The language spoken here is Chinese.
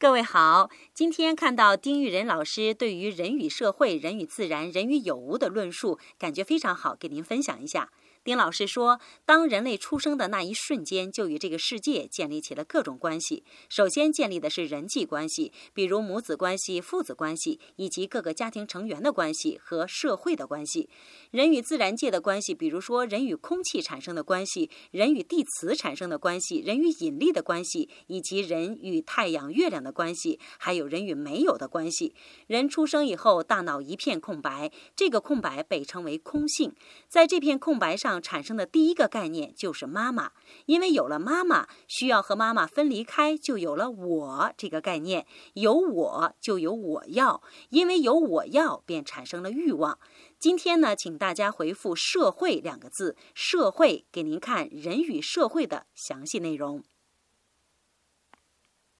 各位好，今天看到丁玉仁老师对于人与社会、人与自然、人与有无的论述，感觉非常好，给您分享一下。丁老师说，当人类出生的那一瞬间，就与这个世界建立起了各种关系。首先建立的是人际关系，比如母子关系、父子关系，以及各个家庭成员的关系和社会的关系。人与自然界的关系，比如说人与空气产生的关系，人与地磁产生的关系，人与引力的关系，以及人与太阳、月亮的关系，还有人与没有的关系。人出生以后，大脑一片空白，这个空白被称为空性。在这片空白上。产生的第一个概念就是妈妈，因为有了妈妈，需要和妈妈分离开，就有了我这个概念。有我就有我要，因为有我要，便产生了欲望。今天呢，请大家回复“社会”两个字，社会给您看人与社会的详细内容。